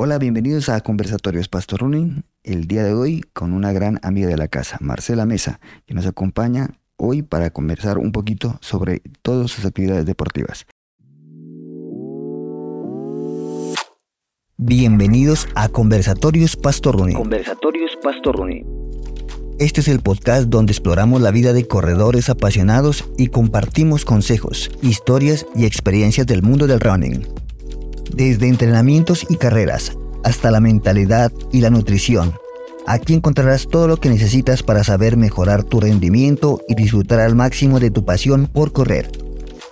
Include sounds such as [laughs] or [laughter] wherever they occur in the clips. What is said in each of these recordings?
Hola, bienvenidos a Conversatorios Pastor Running. El día de hoy con una gran amiga de la casa, Marcela Mesa, que nos acompaña hoy para conversar un poquito sobre todas sus actividades deportivas. Bienvenidos a Conversatorios Pastor Running. Conversatorios Pastor Running. Este es el podcast donde exploramos la vida de corredores apasionados y compartimos consejos, historias y experiencias del mundo del running. Desde entrenamientos y carreras hasta la mentalidad y la nutrición. Aquí encontrarás todo lo que necesitas para saber mejorar tu rendimiento y disfrutar al máximo de tu pasión por correr.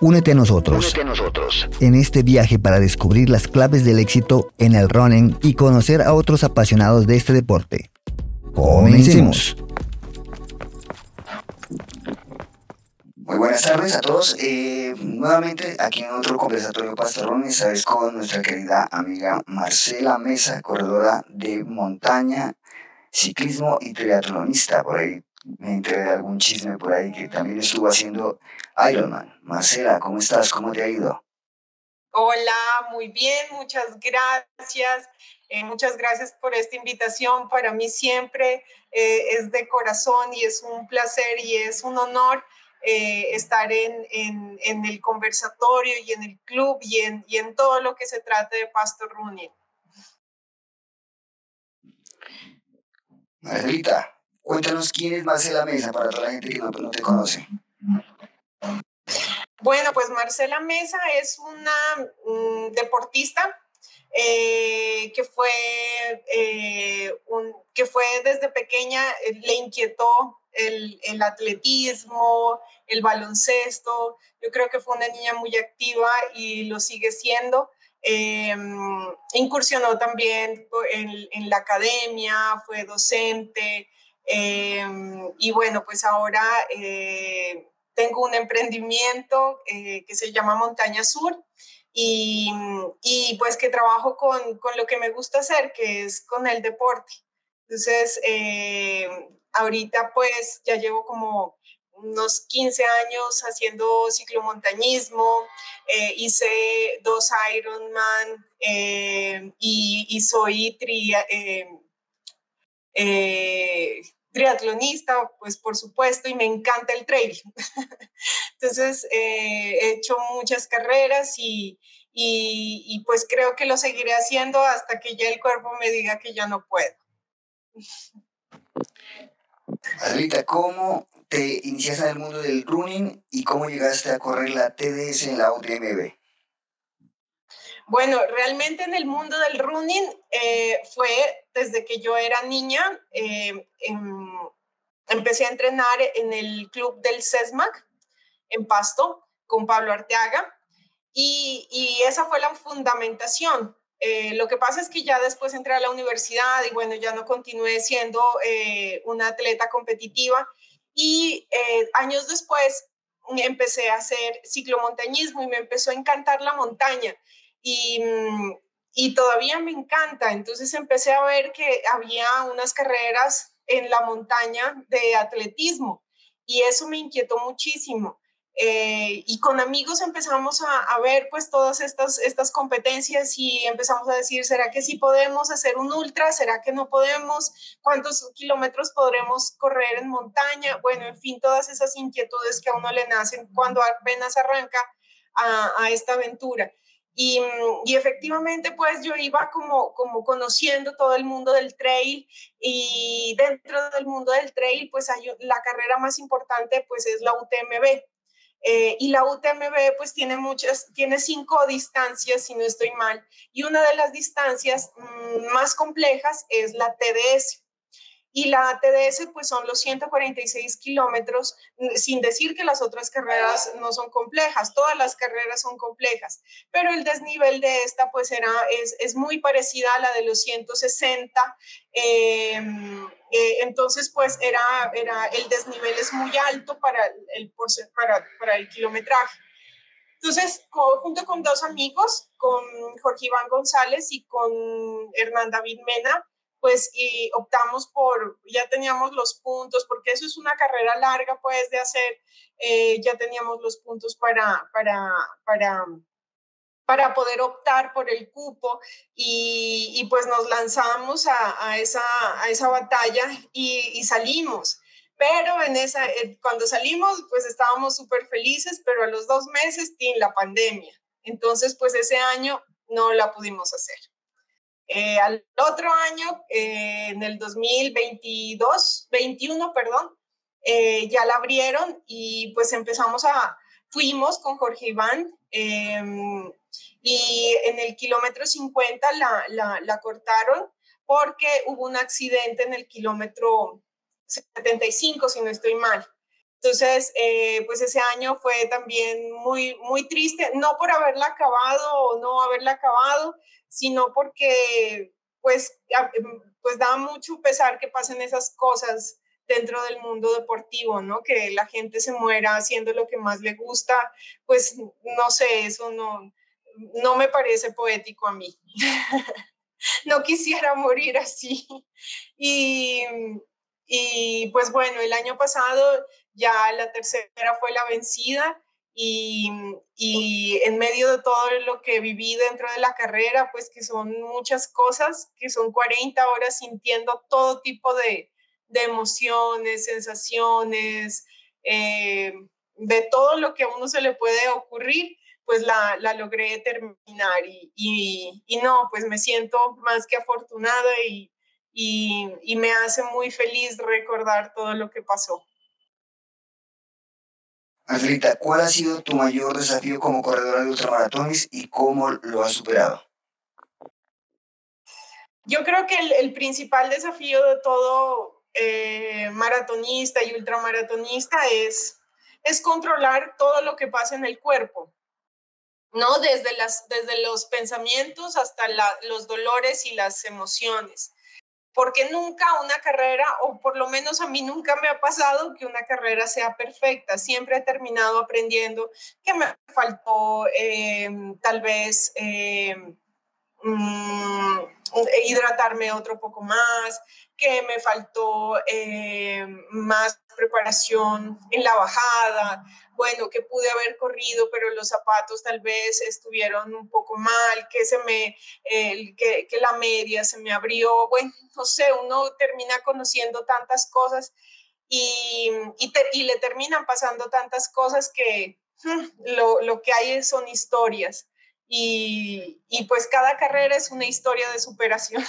Únete a nosotros, Únete a nosotros. en este viaje para descubrir las claves del éxito en el running y conocer a otros apasionados de este deporte. Comencemos. Muy buenas tardes a todos. Eh, nuevamente aquí en otro conversatorio pastorón, esta vez con nuestra querida amiga Marcela Mesa, corredora de montaña, ciclismo y triatlonista. Por ahí me enteré de algún chisme por ahí que también estuvo haciendo Ironman. Marcela, ¿cómo estás? ¿Cómo te ha ido? Hola, muy bien, muchas gracias. Eh, muchas gracias por esta invitación. Para mí siempre eh, es de corazón y es un placer y es un honor eh, estar en, en, en, el conversatorio y en el club y en, y en todo lo que se trate de Pastor Running. Marcelita, cuéntanos quién es Marcela Mesa para toda la gente que no, no te conoce. Bueno, pues Marcela Mesa es una um, deportista eh, que, fue, eh, un, que fue desde pequeña, eh, le inquietó el, atletismo, el baloncesto. Yo creo que fue una niña muy activa y lo sigue siendo. Eh, incursionó también en, la academia, fue docente eh, y bueno, pues ahora eh, tengo un emprendimiento eh, que se llama Montaña Sur y, pues que trabajo con, con, lo que me gusta hacer, que es con el deporte. Entonces, eh, ahorita pues ya llevo como unos 15 años haciendo ciclomontañismo, eh, hice dos Ironman eh, y, soy tri, eh, triatlonista, pues por supuesto, y me encanta el trail. [laughs] Entonces, he hecho muchas carreras y, y pues creo que lo seguiré haciendo hasta que ya el cuerpo me diga que ya no puedo. [laughs] Adrita, ¿cómo te iniciaste en el mundo del running y cómo llegaste a correr la TDS en la UTMB? Bueno, realmente en el mundo del running eh, fue desde que yo era niña. Eh, en, empecé a entrenar en el club del CESMAC en Pasto con Pablo Arteaga y, y esa fue la fundamentación. Eh, lo que pasa es que ya después entré a la universidad y bueno, ya no continué siendo eh, una atleta competitiva y eh, años después empecé a hacer ciclomontañismo y me empezó a encantar la montaña y, y todavía me encanta. Entonces empecé a ver que había unas carreras en la montaña de atletismo y eso me inquietó muchísimo. Eh, y con amigos empezamos a, a, ver pues todas estas, estas competencias y empezamos a decir, ¿será que sí podemos hacer un ultra? ¿Será que no podemos? ¿Cuántos kilómetros podremos correr en montaña? Bueno, en fin, todas esas inquietudes que a uno le nacen cuando apenas arranca a, a esta aventura. Y, y, efectivamente, pues yo iba como, como conociendo todo el mundo del trail y dentro del mundo del trail, pues hay, la carrera más importante pues es la UTMB, eh, y la UTMB pues tiene muchas, tiene cinco distancias, si no estoy mal, y una de las distancias mmm, más complejas es la TDS. Y la TDS pues son los 146 kilómetros, sin decir que las otras carreras no son complejas, todas las carreras son complejas, pero el desnivel de esta pues era, es, es muy parecida a la de los 160. Eh, eh, entonces, pues era, era, el desnivel es muy alto para el, para, para el kilometraje. Entonces, junto con dos amigos, con Jorge Iván González y con Hernán David Mena, pues y optamos por, ya teníamos los puntos, porque eso es una carrera larga, pues, de hacer, eh, ya teníamos los puntos para, para, para para poder optar por el cupo y, pues nos lanzamos a, esa, a esa batalla y, salimos. Pero en esa, eh, cuando salimos, pues estábamos súper felices, pero a los dos meses, tiene la pandemia. Entonces, pues ese año no la pudimos hacer. Eh, al otro año, eh, en el 2022, 21, perdón, ya la abrieron y pues empezamos a, fuimos con Jorge Iván em, y en el kilómetro 50 la, la, cortaron porque hubo un accidente en el kilómetro 75, si no estoy mal. Entonces, eh, pues ese año fue también muy, muy triste, no por haberla acabado o no haberla acabado, sino porque pues, pues da mucho pesar que pasen esas cosas dentro del mundo deportivo, ¿no? Que la gente se muera haciendo lo que más le gusta, pues no sé, eso no, no me parece poético a mí. [laughs] no quisiera morir así. Y, y pues bueno, el año pasado ya la tercera fue la vencida y, y, en medio de todo lo que viví dentro de la carrera, pues que son muchas cosas, que son 40 horas sintiendo todo tipo de, de emociones, sensaciones, eh, de todo lo que a uno se le puede ocurrir, pues la, la logré terminar y, y, no, pues me siento más que afortunada y, y me hace muy feliz recordar todo lo que pasó. Angelita, ¿cuál ha sido tu mayor desafío como corredora de ultramaratones y cómo lo has superado? Yo creo que el, el principal desafío de todo eh, maratonista y ultramaratonista es, es controlar todo lo que pasa en el cuerpo, ¿no? Desde, las, desde los pensamientos hasta los dolores y las emociones. Porque nunca una carrera, o por lo menos a mí nunca me ha pasado que una carrera sea perfecta. Siempre he terminado aprendiendo que me faltó eh, tal vez eh, mm, hidratarme otro poco más, que me faltó eh, más preparación en la bajada, bueno, que pude haber corrido, pero los zapatos tal vez estuvieron un poco mal, que, se me, que, que, la media se me abrió, bueno, no sé, uno termina conociendo tantas cosas y, y, y le terminan pasando tantas cosas que hmm, lo, lo que hay son historias. Y, pues cada carrera es una historia de superación.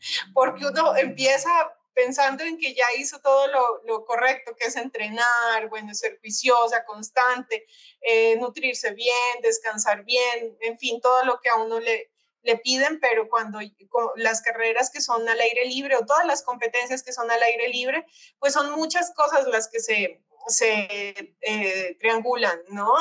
[laughs] porque uno empieza pensando en que ya hizo todo lo, correcto, que es entrenar, bueno, ser juiciosa, constante, eh, nutrirse bien, descansar bien, en fin, todo lo que a uno le, le piden, pero cuando las carreras que son al aire libre o todas las competencias que son al aire libre, pues son muchas cosas las que se, se eh, triangulan, ¿no?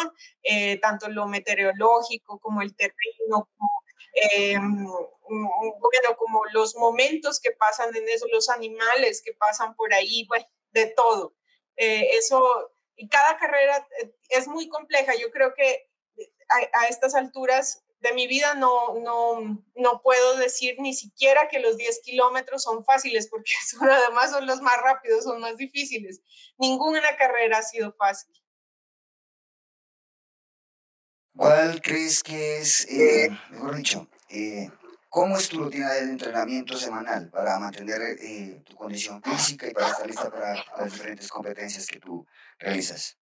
Eh, tanto lo meteorológico como el terreno, como eh, bueno, como los momentos que pasan en eso, los animales que pasan por ahí, bueno, de todo. Eso, y cada carrera es muy compleja. Yo creo que a, estas alturas de mi vida no, no, no puedo decir ni siquiera que los 10 kilómetros son fáciles, porque [laughs] son, además son los más rápidos, son más difíciles. Ninguna carrera ha sido fácil. ¿Cuál crees que es, eh, mejor dicho, eh, cómo es tu rutina de entrenamiento semanal para mantener eh, tu condición física y para estar lista para las diferentes competencias que tú realizas?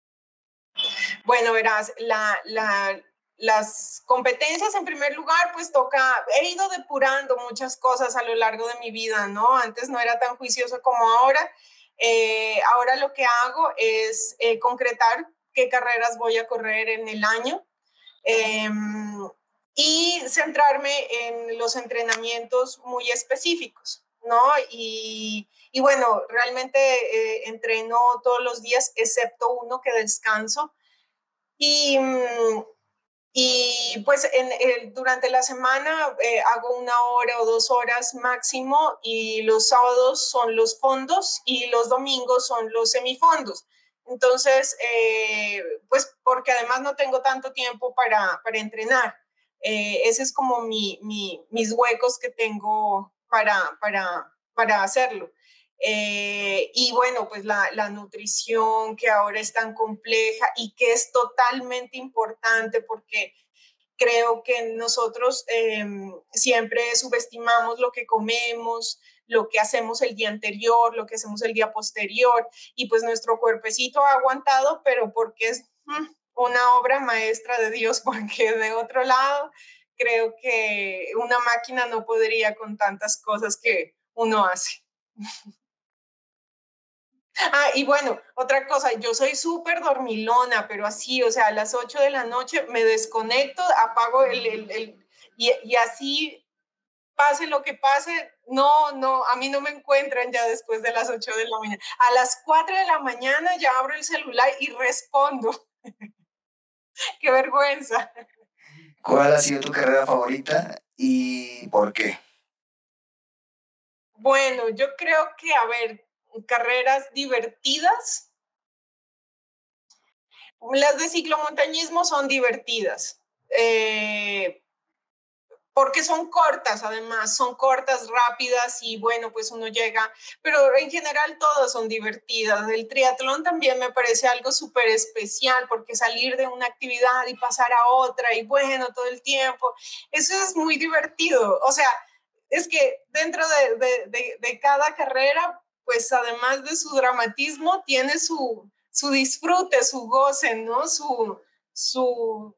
Bueno, verás, la, la, las competencias en primer lugar, pues toca, he ido depurando muchas cosas a lo largo de mi vida, ¿no? Antes no era tan juicioso como ahora. ahora lo que hago es concretar qué carreras voy a correr en el año. Em, y centrarme en los entrenamientos muy específicos, ¿no? Y, y bueno, realmente eh, entreno todos los días, excepto uno que descanso. Y, mm, y pues en, durante la semana eh, hago una hora o dos horas máximo y los sábados son los fondos y los domingos son los semifondos. Entonces, eh, pues porque además no tengo tanto tiempo para, para entrenar. Eh, ese es como mi, mi, mis huecos que tengo para, para, para hacerlo. Eh, y bueno, pues la, la, nutrición que ahora es tan compleja y que es totalmente importante porque Creo que nosotros em, siempre subestimamos lo que comemos, lo que hacemos el día anterior, lo que hacemos el día posterior, y pues nuestro cuerpecito ha aguantado, pero porque es mm, una obra maestra de Dios, [laughs] porque de otro lado creo que una máquina no podría con tantas cosas que uno hace. [laughs] Ah, y bueno, otra cosa, yo soy súper dormilona, pero así, o sea, a las 8 de la noche me desconecto, apago el, el, el y, y, así pase lo que pase, no, no, a mí no me encuentran ya después de las 8 de la mañana. A las 4 de la mañana ya abro el celular y respondo. [laughs] Qué vergüenza. ¿Cuál ha sido tu carrera favorita y por qué? Bueno, yo creo que, a ver, carreras divertidas. Las de ciclomontañismo son divertidas. Eh, porque son cortas, además, son cortas, rápidas y bueno, pues uno llega, pero en general todas son divertidas. El triatlón también me parece algo súper especial porque salir de una actividad y pasar a otra y bueno, todo el tiempo, eso es muy divertido. O sea, es que dentro de, de, de, cada carrera, pues además de su dramatismo, tiene su, su disfrute, su goce, ¿no? Su, su,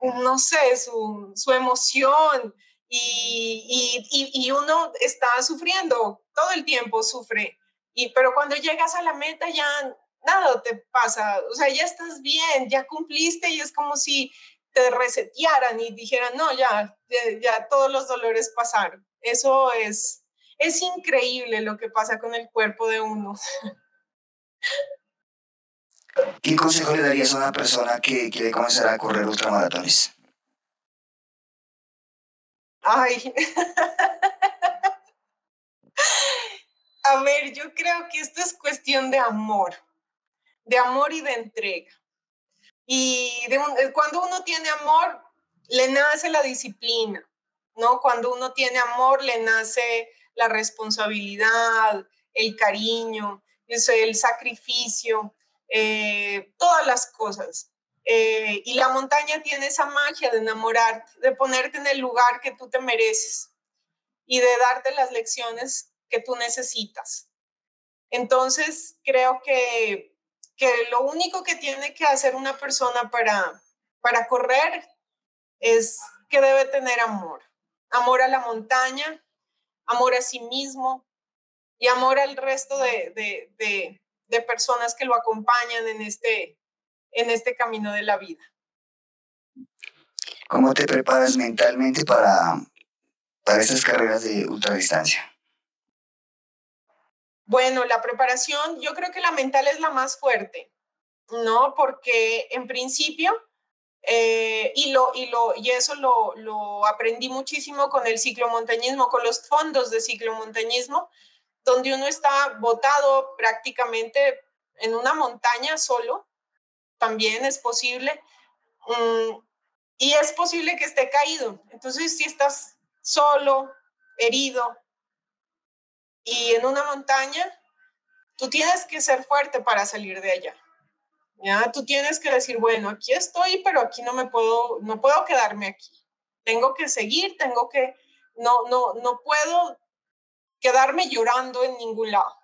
no sé, su, su emoción y, y, y, uno está sufriendo, todo el tiempo sufre, y, pero cuando llegas a la meta ya nada te pasa, o sea, ya estás bien, ya cumpliste y es como si te resetearan y dijeran, no, ya, ya, todos los dolores pasaron. Eso es, es increíble lo que pasa con el cuerpo de uno. [laughs] ¿Qué consejo le darías a una persona que quiere comenzar a correr ultramaratones? Ay. [laughs] a ver, yo creo que esto es cuestión de amor, de amor y de entrega. Y de eh, cuando uno tiene amor, le nace la disciplina, ¿no? Cuando uno tiene amor, le nace la responsabilidad, el cariño, el sacrificio. Eh, todas las cosas. Eh, y la montaña tiene esa magia de enamorarte, de ponerte en el lugar que tú te mereces y de darte las lecciones que tú necesitas. Entonces, creo que, que lo único que tiene que hacer una persona para, para correr es que debe tener amor. Amor a la montaña, amor a sí mismo y amor al resto de, de, de personas que lo acompañan en este, en este camino de la vida. ¿Cómo te preparas mentalmente para, para estas carreras de ultradistancia? Bueno, la preparación, yo creo que la mental es la más fuerte, ¿no? Porque en principio, eh, y, lo, y, lo, y eso lo, lo aprendí muchísimo con el ciclomontañismo, con los fondos de ciclomontañismo, donde uno está botado prácticamente en una montaña solo, también es posible. Mm, y es posible que esté caído. Entonces, si estás solo, herido y en una montaña, tú tienes que ser fuerte para salir de allá. Ya, tú tienes que decir, bueno, aquí estoy, pero aquí no me puedo, no puedo quedarme aquí. Tengo que seguir, tengo que, no, no, no puedo quedarme llorando en ningún lado.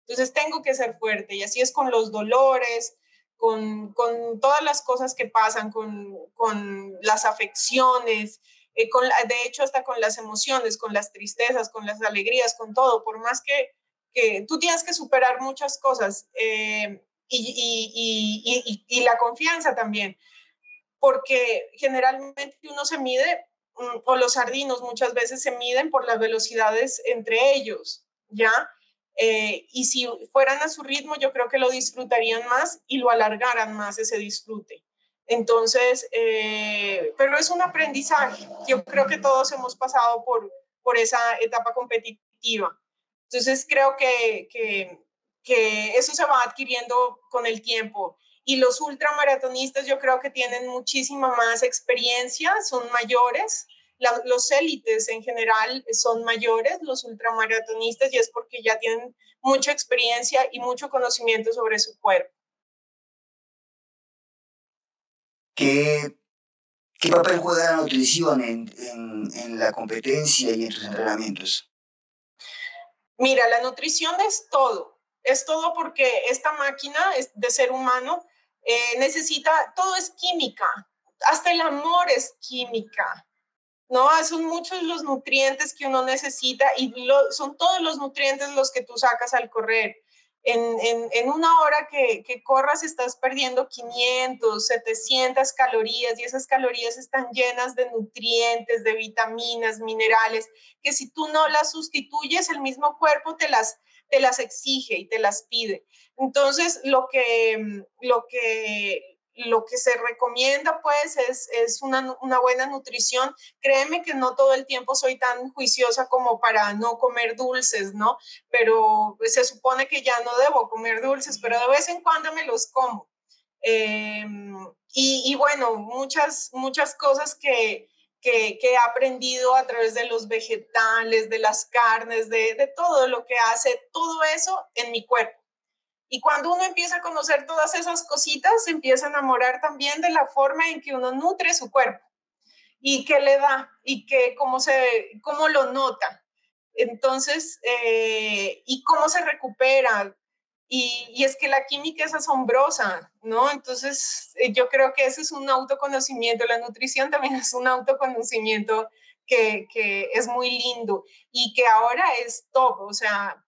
Entonces tengo que ser fuerte y así es con los dolores, con, con todas las cosas que pasan, con, con las afecciones, eh, con, de hecho hasta con las emociones, con las tristezas, con las alegrías, con todo, por más que, que tú tienes que superar muchas cosas eh, y, y, y, y, la confianza también, porque generalmente uno se mide Mm, o los sardinos muchas veces se miden por las velocidades entre ellos, ¿ya? Eh, y si fueran a su ritmo, yo creo que lo disfrutarían más y lo alargaran más ese disfrute. Entonces, eh, pero es un aprendizaje. Yo creo que todos hemos pasado por, por esa etapa competitiva. Entonces, creo que, que, que eso se va adquiriendo con el tiempo. Y los ultramaratonistas yo creo que tienen muchísima más experiencia, son mayores. los élites en general son mayores, los ultramaratonistas, y es porque ya tienen mucha experiencia y mucho conocimiento sobre su cuerpo. ¿Qué ¿Qué papel juega la nutrición en, en, en la competencia y en tus entrenamientos? Mira, la nutrición es todo. Es todo porque esta máquina de ser humano eh, necesita, todo es química. Hasta el amor es química. ¿no? Son muchos los nutrientes que uno necesita y son todos los nutrientes los que tú sacas al correr en, una hora que, que, corras estás perdiendo 500, 700 calorías y esas calorías están llenas de nutrientes, de vitaminas, minerales, que si tú no las sustituyes, el mismo cuerpo te las, te las exige y te las pide. Entonces, lo que, lo que lo que se recomienda pues es, es una, una, buena nutrición. Créeme que no todo el tiempo soy tan juiciosa como para no comer dulces, ¿no? Pero se supone que ya no debo comer dulces, pero de vez en cuando me los como. Em, y, y, bueno, muchas, muchas cosas que, que, que, he aprendido a través de los vegetales, de las carnes, de, todo lo que hace todo eso en mi cuerpo. Y cuando uno empieza a conocer todas esas cositas, se empieza a enamorar también de la forma en que uno nutre su cuerpo y qué le da y qué, cómo, se, cómo lo nota. Entonces, eh, y cómo se recupera. Y, y, es que la química es asombrosa, ¿no? Entonces, eh, yo creo que ese es un autoconocimiento. La nutrición también es un autoconocimiento que, que es muy lindo y que ahora es top. O sea,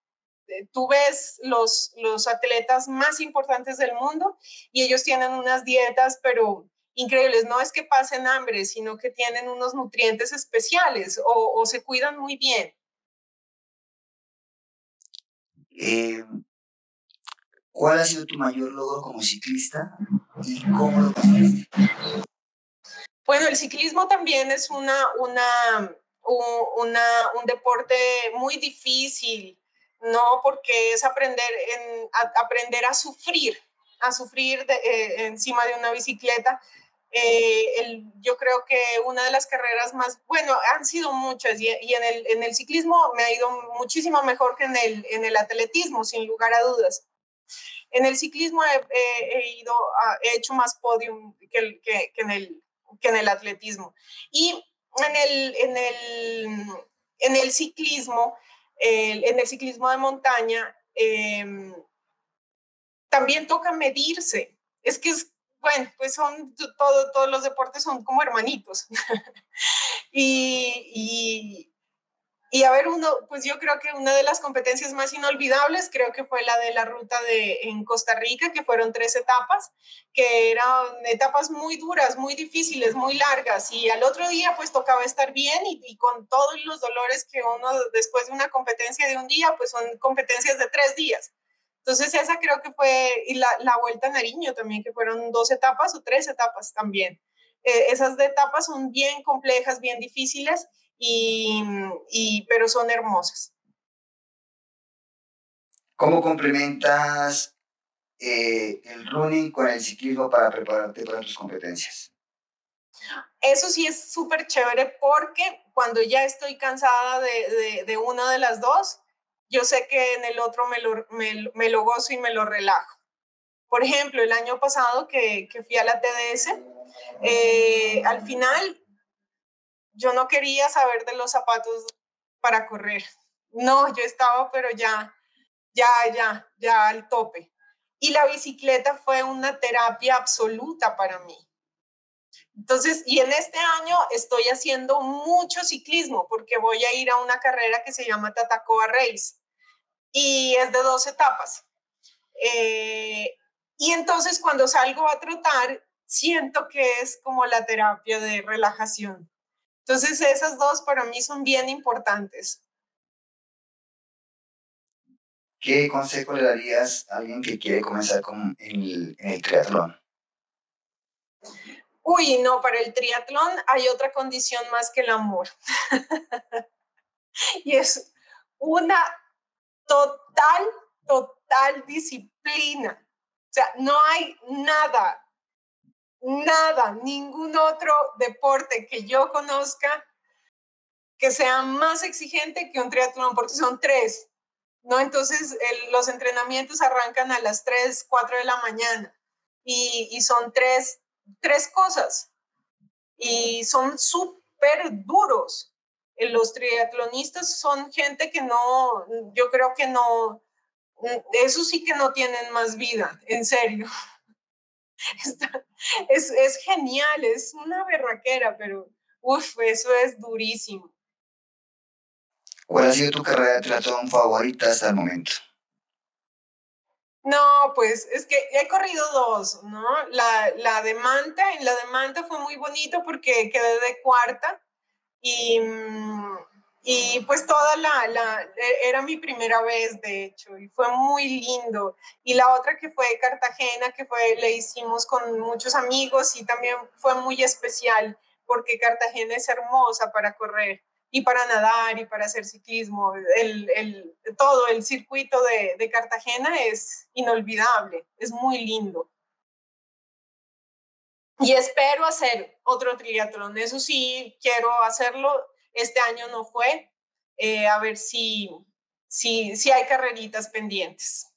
eh, tú ves los, los atletas más importantes del mundo y ellos tienen unas dietas, pero increíbles. No es que pasen hambre, sino que tienen unos nutrientes especiales o, se cuidan muy bien. Eh, ¿Cuál ha sido tu mayor logro como ciclista y cómo lo conseguiste? Bueno, el ciclismo también es una, una, un deporte muy difícil no porque es aprender, en, a, aprender a sufrir, a sufrir eh, encima de una bicicleta. Eh, yo creo que una de las carreras más, bueno, han sido muchas y, y en, el, en, el, ciclismo me ha ido muchísimo mejor que en el, en el atletismo, sin lugar a dudas. En el ciclismo he, he ido, he hecho más podium que, que, que, en el, que en el atletismo. Y en el, en el, en el ciclismo en el ciclismo de montaña, em, también toca medirse. Es que es, bueno, pues son, todo, todos los deportes son como hermanitos. [laughs] y, y a ver, uno, pues yo creo que una de las competencias más inolvidables creo que fue la de la ruta de, en Costa Rica, que fueron tres etapas, que eran etapas muy duras, muy difíciles, muy largas. Y al otro día pues tocaba estar bien y, y con todos los dolores que uno después de una competencia de un día, pues son competencias de tres días. Entonces esa creo que fue, y la, la Vuelta a Nariño también, que fueron dos etapas o tres etapas también. Eh, esas etapas son bien complejas, bien difíciles y, y, pero son hermosas. ¿Cómo complementas eh, el running con el ciclismo para prepararte para tus competencias? Eso sí es súper chévere porque cuando ya estoy cansada de, de, de, una de las dos, yo sé que en el otro me lo, me, me lo gozo y me lo relajo. Por ejemplo, el año pasado que, que fui a la TDS, eh, al final yo no quería saber de los zapatos para correr. No, yo estaba, pero ya, ya, ya, ya al tope. Y la bicicleta fue una terapia absoluta para mí. Entonces, y en este año estoy haciendo mucho ciclismo porque voy a ir a una carrera que se llama Tatacoa Race y es de dos etapas. Eh, y entonces cuando salgo a trotar, siento que es como la terapia de relajación. Entonces, esas dos para mí son bien importantes. ¿Qué consejo le darías a alguien que quiere comenzar con el, el triatlón? Uy, no, para el triatlón hay otra condición más que el amor. [laughs] y es una total, total disciplina. O sea, no hay nada nada, ningún otro deporte que yo conozca que sea más exigente que un triatlón, porque son tres, ¿no? Entonces, los entrenamientos arrancan a las 3, 4 de la mañana y, y son tres, tres cosas. y son súper duros. Eh, los triatlonistas son gente que no, yo creo que no, eso sí que no tienen más vida, en serio. [laughs] es, es genial, es una berraquera, pero uff, eso es durísimo. ¿Cuál ha sido tu carrera de triatlón favorita hasta el momento? No, pues es que he corrido dos, ¿no? La, la de Manta, en la de Manta fue muy bonito porque quedé de cuarta y, mm, y pues toda la, e, era mi primera vez, de hecho, y fue muy lindo. Y la otra que fue Cartagena, que fue, le hicimos con muchos amigos y también fue muy especial porque Cartagena es hermosa para correr y para nadar y para hacer ciclismo. El, el, todo el circuito de, de, Cartagena es inolvidable, es muy lindo. Y espero hacer otro triatlón, eso sí, quiero hacerlo. Este año no fue, eh, a ver si, si, si hay carreritas pendientes.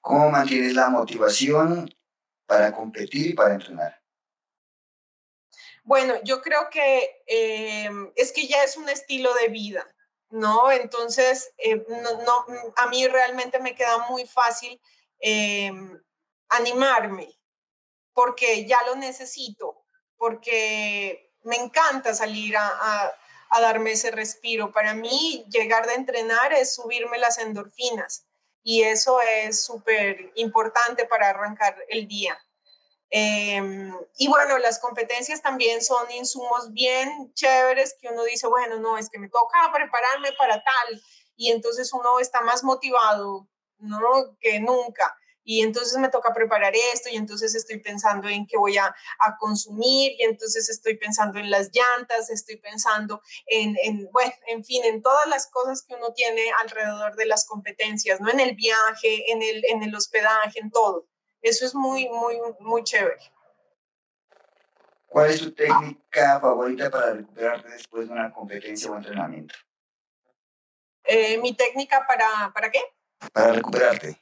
¿Cómo mantienes la motivación para competir y para entrenar? Bueno, yo creo que eh, es que ya es un estilo de vida, ¿no? Entonces, eh, no, a mí realmente me queda muy fácil eh, animarme, porque ya lo necesito, porque me encanta salir a, a darme ese respiro. Para mí, llegar de entrenar es subirme las endorfinas y eso es súper importante para arrancar el día. Em, y bueno, las competencias también son insumos bien chéveres que uno dice, bueno, no, es que me toca prepararme para tal. Y entonces uno está más motivado, ¿no? Que nunca. Y entonces me toca preparar esto y entonces estoy pensando en qué voy a, a consumir y entonces estoy pensando en las llantas, estoy pensando en, en, bueno, en fin, en todas las cosas que uno tiene alrededor de las competencias, ¿no? En el viaje, en el, en el hospedaje, en todo. Eso es muy, muy, muy chévere. ¿Cuál es tu técnica favorita para recuperarte después de una competencia o entrenamiento? Eh, ¿Mi técnica para, para qué? Para recuperarte.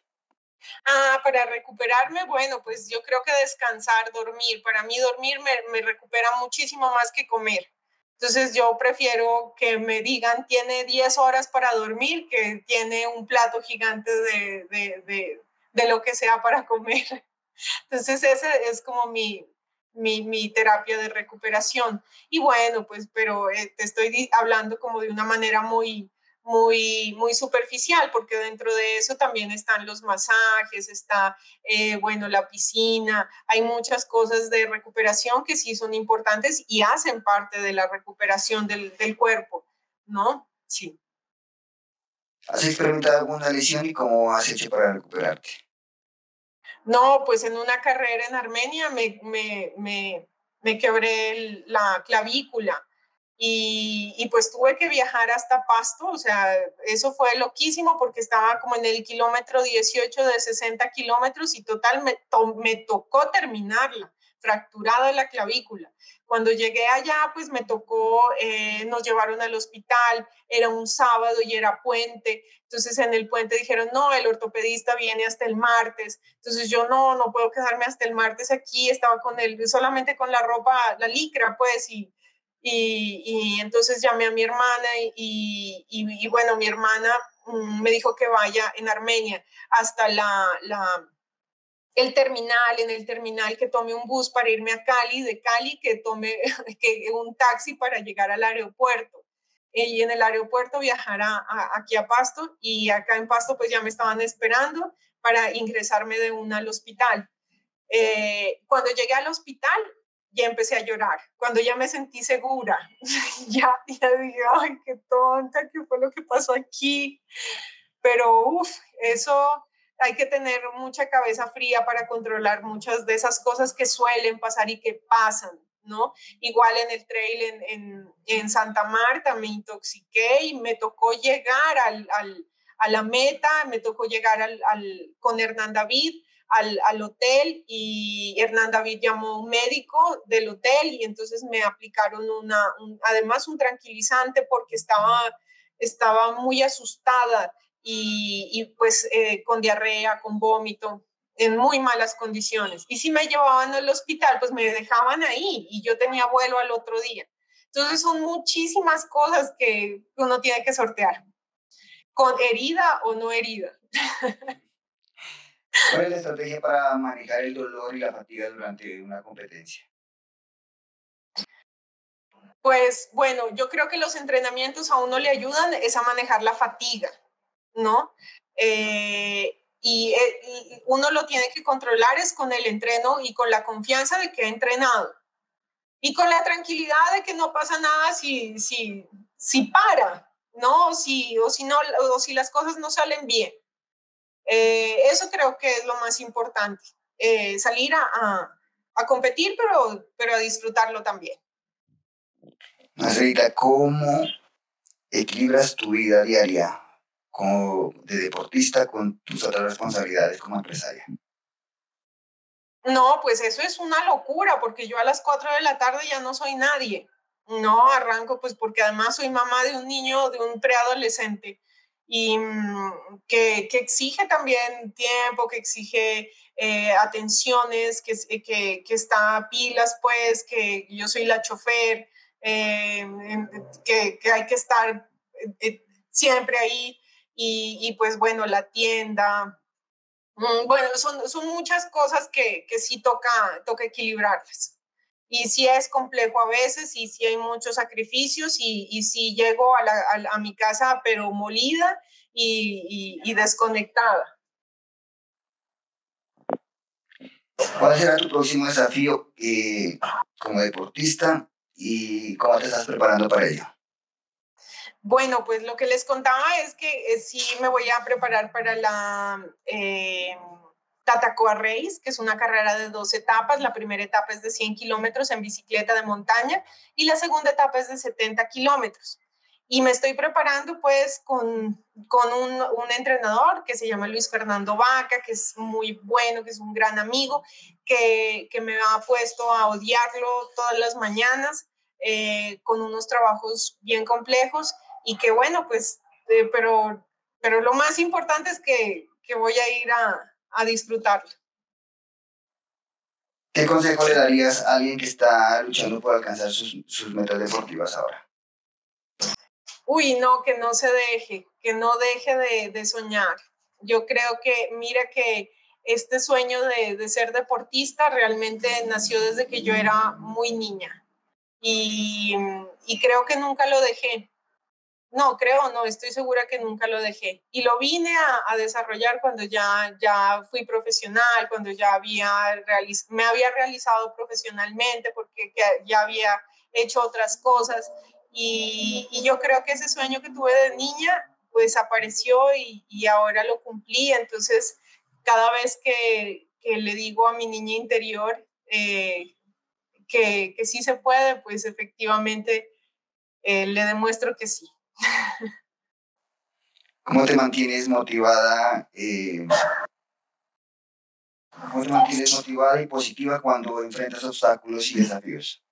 Ah, para recuperarme, bueno, pues yo creo que descansar, dormir. Para mí dormir me, me recupera muchísimo más que comer. Entonces yo prefiero que me digan tiene 10 horas para dormir que tiene un plato gigante de, de, de, de lo que sea para comer. [laughs] Entonces, ese es como mi, mi, mi, terapia de recuperación. Y bueno, pues, pero eh, te estoy hablando como de una manera muy, muy, muy superficial, porque dentro de eso también están los masajes, está, eh, bueno, la piscina, hay muchas cosas de recuperación que sí son importantes y hacen parte de la recuperación del, del cuerpo, ¿no? Sí. ¿Has experimentado alguna lesión y cómo has hecho para recuperarte? No, pues en una carrera en Armenia me, me, me, me quebré la clavícula y, y, pues tuve que viajar hasta Pasto, o sea, eso fue loquísimo porque estaba como en el kilómetro 18 de 60 kilómetros y total me, to, me tocó terminarla, fracturada la clavícula. Cuando llegué allá, pues me tocó, eh, nos llevaron al hospital, era un sábado y era puente, entonces en el puente dijeron, no, el ortopedista viene hasta el martes, entonces yo no, no puedo quedarme hasta el martes aquí, estaba con él, solamente con la ropa, la licra, pues, y, y, y entonces llamé a mi hermana y, y, y bueno, mi hermana mm, me dijo que vaya en Armenia hasta la, la el terminal, en el terminal que tome un bus para irme a Cali, de Cali que tome [laughs] que un taxi para llegar al aeropuerto. Y en el aeropuerto viajar a, aquí a Pasto y acá en Pasto pues ya me estaban esperando para ingresarme de una al hospital. Eh, cuando llegué al hospital ya empecé a llorar. Cuando ya me sentí segura, [laughs] ya, ya dije, ay, qué tonta, ¿qué fue lo que pasó aquí? Pero, uff, eso hay que tener mucha cabeza fría para controlar muchas de esas cosas que suelen pasar y que pasan, ¿no? Igual en el trail en, en, en Santa Marta me intoxiqué y me tocó llegar al, al, a la meta, me tocó llegar al, con Hernán David al, al, hotel y Hernán David llamó a un médico del hotel y entonces me aplicaron una, un, además un tranquilizante porque estaba, estaba muy asustada y, y pues eh, con diarrea, con vómito. en muy malas condiciones. Y si me llevaban al hospital, pues me dejaban ahí y yo tenía vuelo al otro día. Entonces son muchísimas cosas que uno tiene que sortear, con herida o no herida. [laughs] ¿Cuál es la estrategia para manejar el dolor y la fatiga durante una competencia? Pues bueno, yo creo que los entrenamientos a uno le ayudan es a manejar la fatiga, ¿no? Eh, y, eh, uno lo tiene que controlar es con el entreno y con la confianza de que ha entrenado. Y con la tranquilidad de que no pasa nada si, si, si para, ¿no? Si, o, si no o si las cosas no salen bien. Eh, eso creo que es lo más importante, salir a, a, a, competir, pero, pero a disfrutarlo también. Marcelita, ¿cómo equilibras tu vida diaria como de deportista con tus otras responsabilidades como empresaria? No, pues eso es una locura, porque yo a las 4 de la tarde ya no soy nadie. No, arranco pues porque además soy mamá de un niño, de un preadolescente, y mm, que, que exige también tiempo, que exige eh, atenciones, que, que, que está a pilas, pues, que yo soy la chofer, eh, que, hay que estar eh, siempre ahí y, y, pues bueno, la tienda. Mm, bueno, son, son muchas cosas que sí toca, toca equilibrarlas. Y sí es complejo a veces y sí hay muchos sacrificios y, y sí llego a, la, a, a mi casa pero molida y, y, y desconectada. ¿Cuál será tu próximo desafío eh, como deportista y cómo te estás preparando para ello? Bueno, pues lo que les contaba es que eh, sí me voy a preparar para la eh, Tatacoa Race, que es una carrera de dos etapas. La primera etapa es de 100 kilómetros en bicicleta de montaña y la segunda etapa es de 70 kilómetros. Y me estoy preparando pues con, con un, un, entrenador que se llama Luis Fernando Vaca, que es muy bueno, que es un gran amigo, que, que me ha puesto a odiarlo todas las mañanas eh, con unos trabajos bien complejos y que bueno, pues, eh, pero, pero lo más importante es que, que voy a ir a, a disfrutarlo. ¿Qué consejo le darías a alguien que está luchando por alcanzar sus, sus metas deportivas ahora? Uy, no, que no se deje, que no deje de, de soñar. Yo creo que, mira que este sueño de, de, ser deportista realmente nació desde que yo era muy niña y, y creo que nunca lo dejé. No, creo, no, estoy segura que nunca lo dejé. Y lo vine a, a desarrollar cuando ya, ya fui profesional, cuando ya había me había realizado profesionalmente, porque ya había hecho otras cosas. Y, y, yo creo que ese sueño que tuve de niña, pues apareció y, y ahora lo cumplí. Entonces, cada vez que, que, le digo a mi niña interior eh, que, que, sí se puede, pues efectivamente eh, le demuestro que sí. ¿Cómo te mantienes motivada? Eh, ¿Cómo te mantienes motivada y positiva cuando enfrentas obstáculos y desafíos?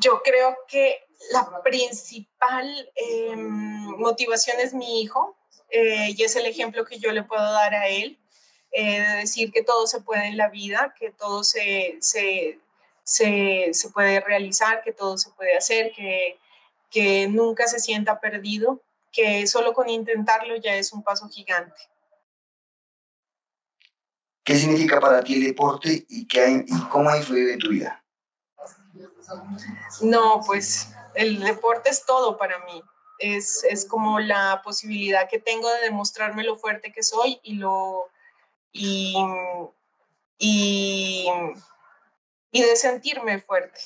Yo creo que la principal eh, motivación es mi hijo eh, y es el ejemplo que yo le puedo dar a él, eh, de decir que todo se puede en la vida, que todo se, se, se, se puede realizar, que todo se puede hacer, que, que nunca se sienta perdido, que solo con intentarlo ya es un paso gigante. ¿Qué significa para ti el deporte y, qué, y cómo ha influido en tu vida? No, pues el deporte es todo para mí. Es, es, como la posibilidad que tengo de demostrarme lo fuerte que soy y lo y, y, y de sentirme fuerte.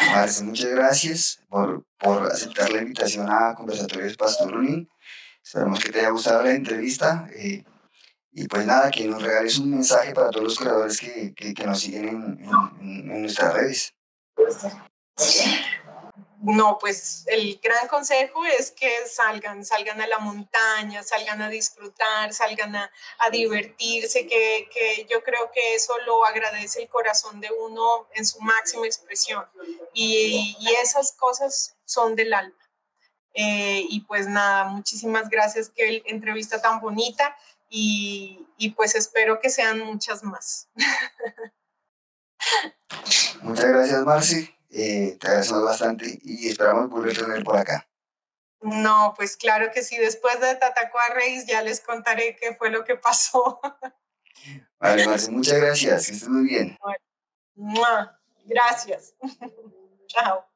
Marce, muchas gracias por, por aceptar la invitación a Conversatorios Pastor Running. Esperamos que te haya gustado la entrevista. Eh, y pues nada, que nos regales un mensaje para todos los creadores que, que, que nos siguen en, en, en, nuestras redes. No, pues el gran consejo es que salgan, salgan a la montaña, salgan a disfrutar, salgan a, a divertirse, que, que, yo creo que eso lo agradece el corazón de uno en su máxima expresión. Y, y esas cosas son del alma. Eh, y pues nada, muchísimas gracias, que entrevista tan bonita y, y pues espero que sean muchas más. [laughs] Muchas gracias, Marci. Eh, te agradecemos bastante y esperamos volver a tener por acá. No, pues claro que sí. Después de Tatacoa Reis ya les contaré qué fue lo que pasó. [laughs] Vale, muchas gracias. Que estés muy bien. Bueno, gracias. [laughs] Chao.